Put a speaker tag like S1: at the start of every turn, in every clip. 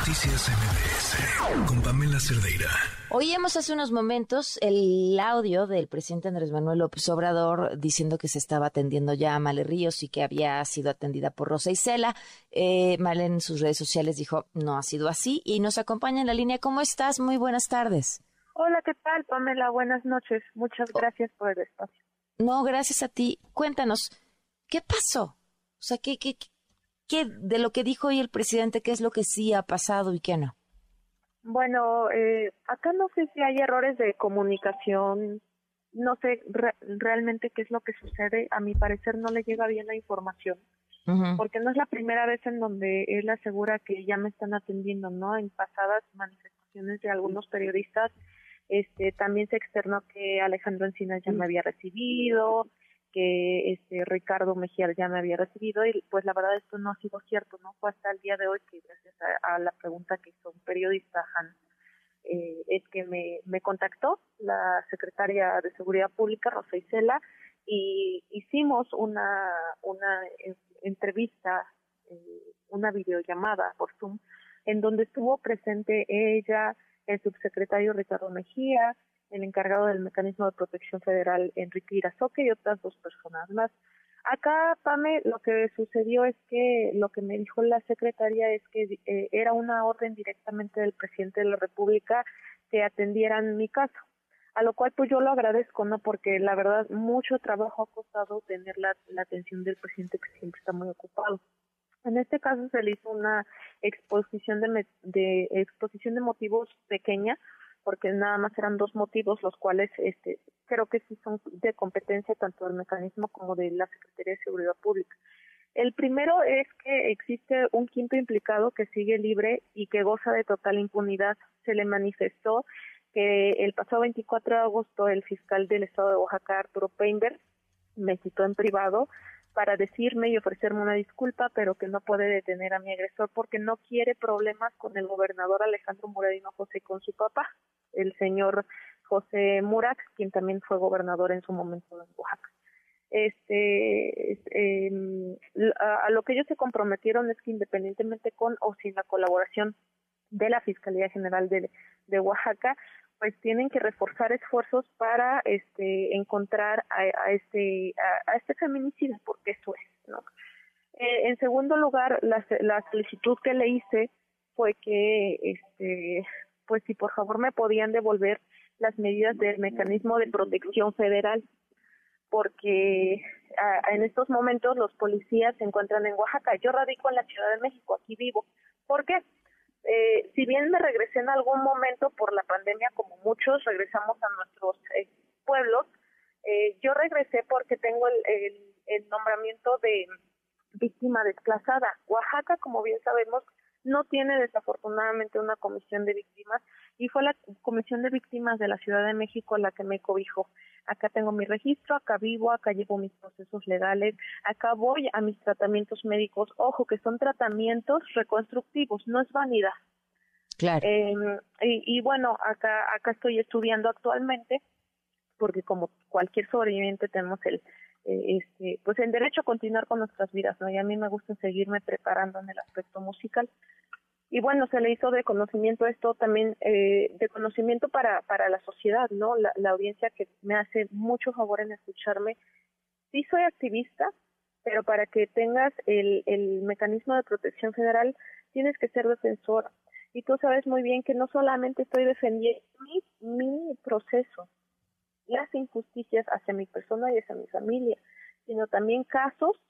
S1: Noticias MBS con Pamela Cerdeira.
S2: Oíamos hace unos momentos el audio del presidente Andrés Manuel López Obrador diciendo que se estaba atendiendo ya a Male Ríos y que había sido atendida por Rosa Isela. Eh, Male en sus redes sociales dijo, no ha sido así y nos acompaña en la línea. ¿Cómo estás? Muy buenas tardes.
S3: Hola, ¿qué tal, Pamela? Buenas noches. Muchas gracias por el espacio.
S2: No, gracias a ti. Cuéntanos, ¿qué pasó? O sea, ¿qué, qué, ¿Qué de lo que dijo hoy el presidente, qué es lo que sí ha pasado y qué no?
S3: Bueno, eh, acá no sé si hay errores de comunicación, no sé realmente qué es lo que sucede. A mi parecer no le llega bien la información, porque no es la primera vez en donde él asegura que ya me están atendiendo, ¿no? En pasadas manifestaciones de algunos periodistas, este, también se externó que Alejandro Encinas ya me había recibido, que este Ricardo Mejía ya me había recibido y pues la verdad esto no ha sido cierto, no fue hasta el día de hoy que gracias a, la pregunta que hizo un periodista Han eh, es que me, me contactó la secretaria de Seguridad Pública Rosa Isela y hicimos una una entrevista eh, una videollamada por Zoom en donde estuvo presente ella el subsecretario Ricardo Mejía el encargado del mecanismo de protección federal, Enrique Irazoque, y otras dos personas más. Acá, Pame, lo que sucedió es que lo que me dijo la secretaria es que eh, era una orden directamente del presidente de la República que atendieran mi caso. A lo cual, pues yo lo agradezco, ¿no? Porque la verdad, mucho trabajo ha costado tener la, atención del presidente que siempre está muy ocupado. En este caso se le hizo una exposición de, de exposición de motivos pequeña, porque nada más eran dos motivos los cuales este creo que sí son de competencia tanto del mecanismo como de la Secretaría de Seguridad Pública. El primero es que existe un quinto implicado que sigue libre y que goza de total impunidad. Se le manifestó que el pasado 24 de agosto el fiscal del estado de Oaxaca, Arturo Peinberg, me citó en privado para decirme y ofrecerme una disculpa, pero que no puede detener a mi agresor porque no quiere problemas con el gobernador Alejandro Muradino José y con su papá, el señor José Murat, quien también fue gobernador en su momento en Oaxaca. Este, em, a, lo que ellos se comprometieron es que independientemente con o sin la colaboración de la Fiscalía General de, de Oaxaca, pues tienen que reforzar esfuerzos para este encontrar a, este a, este feminicida porque eso es no eh, en segundo lugar la, la solicitud que le hice fue que este pues si por favor me podían devolver las medidas del mecanismo de protección federal porque en estos momentos los policías se encuentran en Oaxaca. Yo radico en la Ciudad de México aquí vivo. ¿por qué? Eh, si bien me regresé en algún momento por la pandemia, como muchos regresamos a nuestros eh, pueblos, eh, yo regresé porque tengo el, el, nombramiento de víctima desplazada. Oaxaca, como bien sabemos, no tiene desafortunadamente una comisión de víctimas y fue la comisión de víctimas de la Ciudad de México la que me cobijó acá tengo mi registro, acá vivo, acá llevo mis procesos legales, acá voy a mis tratamientos médicos, ojo que son tratamientos reconstructivos, no es vanidad.
S2: Claro.
S3: Em, y, bueno, acá, acá estoy estudiando actualmente, porque como cualquier sobreviviente tenemos el, eh, este, pues el derecho a continuar con nuestras vidas, ¿no? Y a mí me gusta seguirme preparando en el aspecto musical y bueno, se le hizo de conocimiento esto también, eh, de conocimiento para, para la sociedad, ¿no? La, audiencia que me hace mucho favor en escucharme. Sí soy activista, pero para que tengas el, el mecanismo de protección federal tienes que ser defensor. Y tú sabes muy bien que no solamente estoy defendiendo mi, mi proceso, las injusticias hacia mi persona y hacia mi familia, sino también casos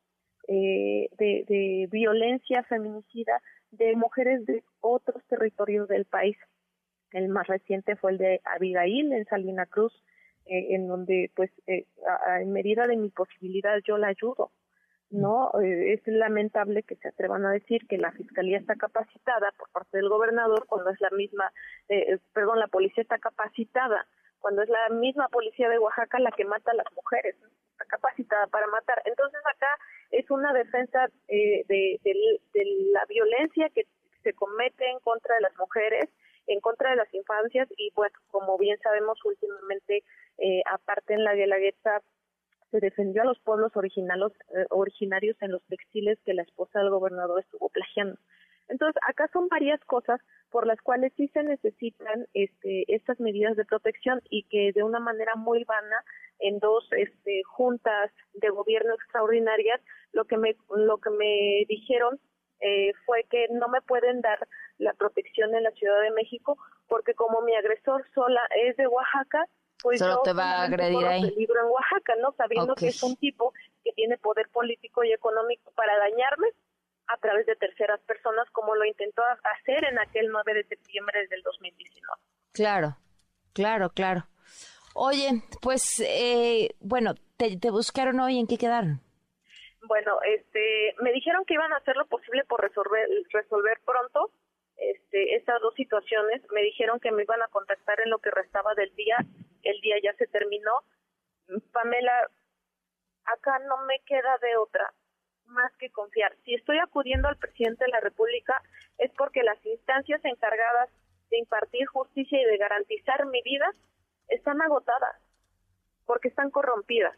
S3: eh, de, violencia feminicida de mujeres de otros territorios del país. El más reciente fue el de Abigail en Salina Cruz, eh, en donde, pues, eh, en medida de mi posibilidad yo la ayudo. No, eh, es lamentable que se atrevan a decir que la fiscalía está capacitada por parte del gobernador cuando es la misma, perdón, la policía está capacitada cuando es la misma policía de Oaxaca la que mata a las mujeres, está capacitada para matar. Entonces acá es una defensa eh, de, la violencia que se comete en contra de las mujeres, en contra de las infancias y pues como bien sabemos últimamente, eh, aparte en la Guelaguetza se defendió a los pueblos originarios, eh, originarios en los textiles que la esposa del gobernador estuvo plagiando. Entonces, acá son varias cosas por las cuales sí se necesitan este, estas medidas de protección y que de una manera muy vana en dos este, juntas de gobierno extraordinarias lo que me lo que me dijeron eh, fue que no me pueden dar la protección en la Ciudad de México porque como mi agresor sola es de Oaxaca pues
S2: Solo te va a agredir ahí.
S3: peligro en Oaxaca no sabiendo que es un tipo que tiene poder político y económico para dañarme a través de terceras personas como lo intentó hacer en aquel 9 de septiembre del 2019
S2: claro claro claro Oye, pues, eh, bueno, te, buscaron hoy, ¿en qué quedaron?
S3: Bueno, este, me dijeron que iban a hacer lo posible por resolver, resolver pronto este, estas dos situaciones. Me dijeron que me iban a contactar en lo que restaba del día. El día ya se terminó. Pamela, acá no me queda de otra más que confiar. Si estoy acudiendo al presidente de la República es porque las instancias encargadas de impartir justicia y de garantizar mi vida están agotadas porque están corrompidas.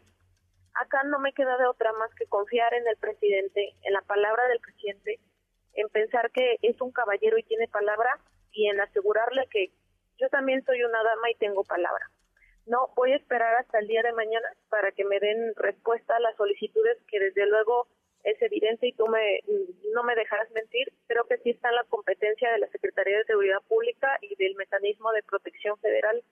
S3: Acá no me queda de otra más que confiar en el presidente, en la palabra del presidente, en pensar que es un caballero y tiene palabra y en asegurarle que yo también soy una dama y tengo palabra. No, voy a esperar hasta el día de mañana para que me den respuesta a las solicitudes que desde luego es evidente y tú me, no me dejarás mentir, creo que sí está en la competencia de la Secretaría de Seguridad Pública y del Mecanismo de Protección Federal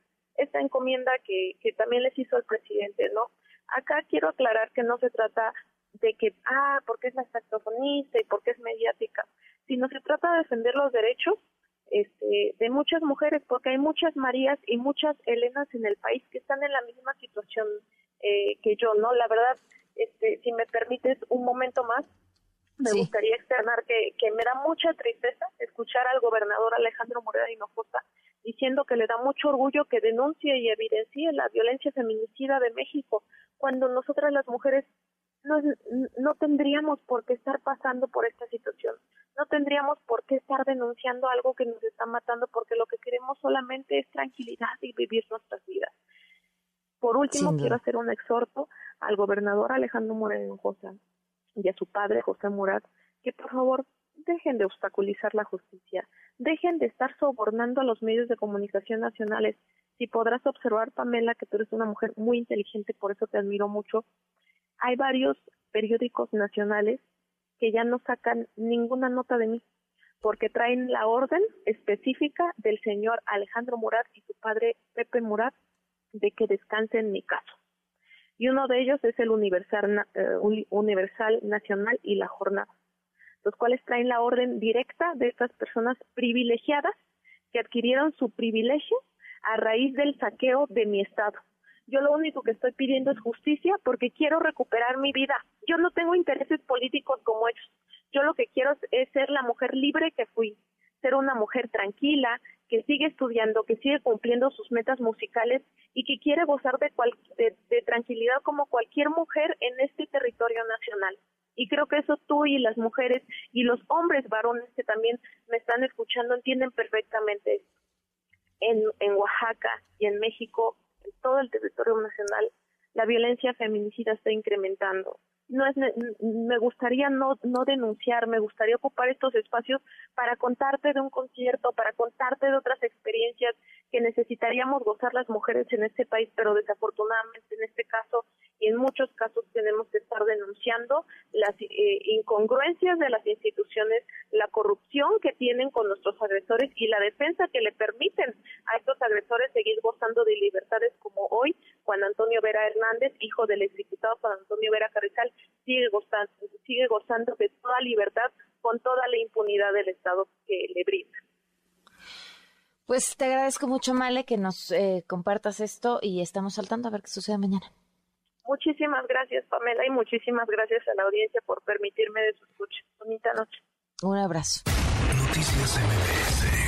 S3: esta encomienda que, que también les hizo el presidente, ¿no? Acá quiero aclarar que no se trata de que, ah, porque es la saxofonista y porque es mediática, sino se trata de defender los derechos este, de muchas mujeres, porque hay muchas Marías y muchas Helenas en el país que están en la misma situación eh, que yo, ¿no? La verdad, este, si me permites un momento más, me gustaría externar que, que me da mucha tristeza escuchar al gobernador Alejandro Moreno Hinojosa diciendo que le da mucho orgullo que denuncie y evidencie la violencia feminicida de México, cuando nosotras las mujeres no, no tendríamos por qué estar pasando por esta situación, no tendríamos por qué estar denunciando algo que nos está matando, porque lo que queremos solamente es tranquilidad y vivir nuestras vidas. Por último, quiero hacer un exhorto al gobernador Alejandro Moreno José y a su padre José Murat, que por favor dejen de obstaculizar la justicia, dejen de estar sobornando a los medios de comunicación nacionales. Si podrás observar, Pamela, que tú eres una mujer muy inteligente, por eso te admiro mucho, hay varios periódicos nacionales que ya no sacan ninguna nota de mí, porque traen la orden específica del señor Alejandro Murat y su padre Pepe Murat de que descanse en mi caso. Y uno de ellos es el Universal, eh, Universal Nacional y la Jornada los cuales traen la orden directa de estas personas privilegiadas que adquirieron su privilegio a raíz del saqueo de mi Estado. Yo lo único que estoy pidiendo es justicia porque quiero recuperar mi vida. Yo no tengo intereses políticos como ellos. Yo lo que quiero es ser la mujer libre que fui, ser una mujer tranquila, que sigue estudiando, que sigue cumpliendo sus metas musicales y que quiere gozar de, de tranquilidad como cualquier mujer en este territorio nacional. Y creo que eso tú y las mujeres y los hombres varones que también me están escuchando entienden perfectamente En, en Oaxaca y en México, en todo el territorio nacional, la violencia feminicida está incrementando. No es me gustaría no no denunciar, me gustaría ocupar estos espacios para contarte de un concierto, para contarte de otras experiencias que necesitaríamos gozar las mujeres en este país, pero desafortunadamente en este caso y en muchos casos tenemos que estar denunciando las eh, incongruencias de las instituciones, la corrupción que tienen con nuestros agresores y la defensa que le permiten a estos agresores seguir gozando de libertades como hoy Juan Antonio Vera Hernández, hijo del exdiputado Juan Antonio Vera Carrizal, sigue gozando, sigue gozando de toda libertad con toda la impunidad del Estado que le brinda.
S2: Pues te agradezco mucho, Male, que nos eh, compartas esto y estamos saltando a ver qué sucede mañana.
S3: Muchísimas gracias, Pamela, y muchísimas gracias a la audiencia por permitirme de su escucha. Bonita noche.
S2: Un abrazo.
S1: Noticias MBS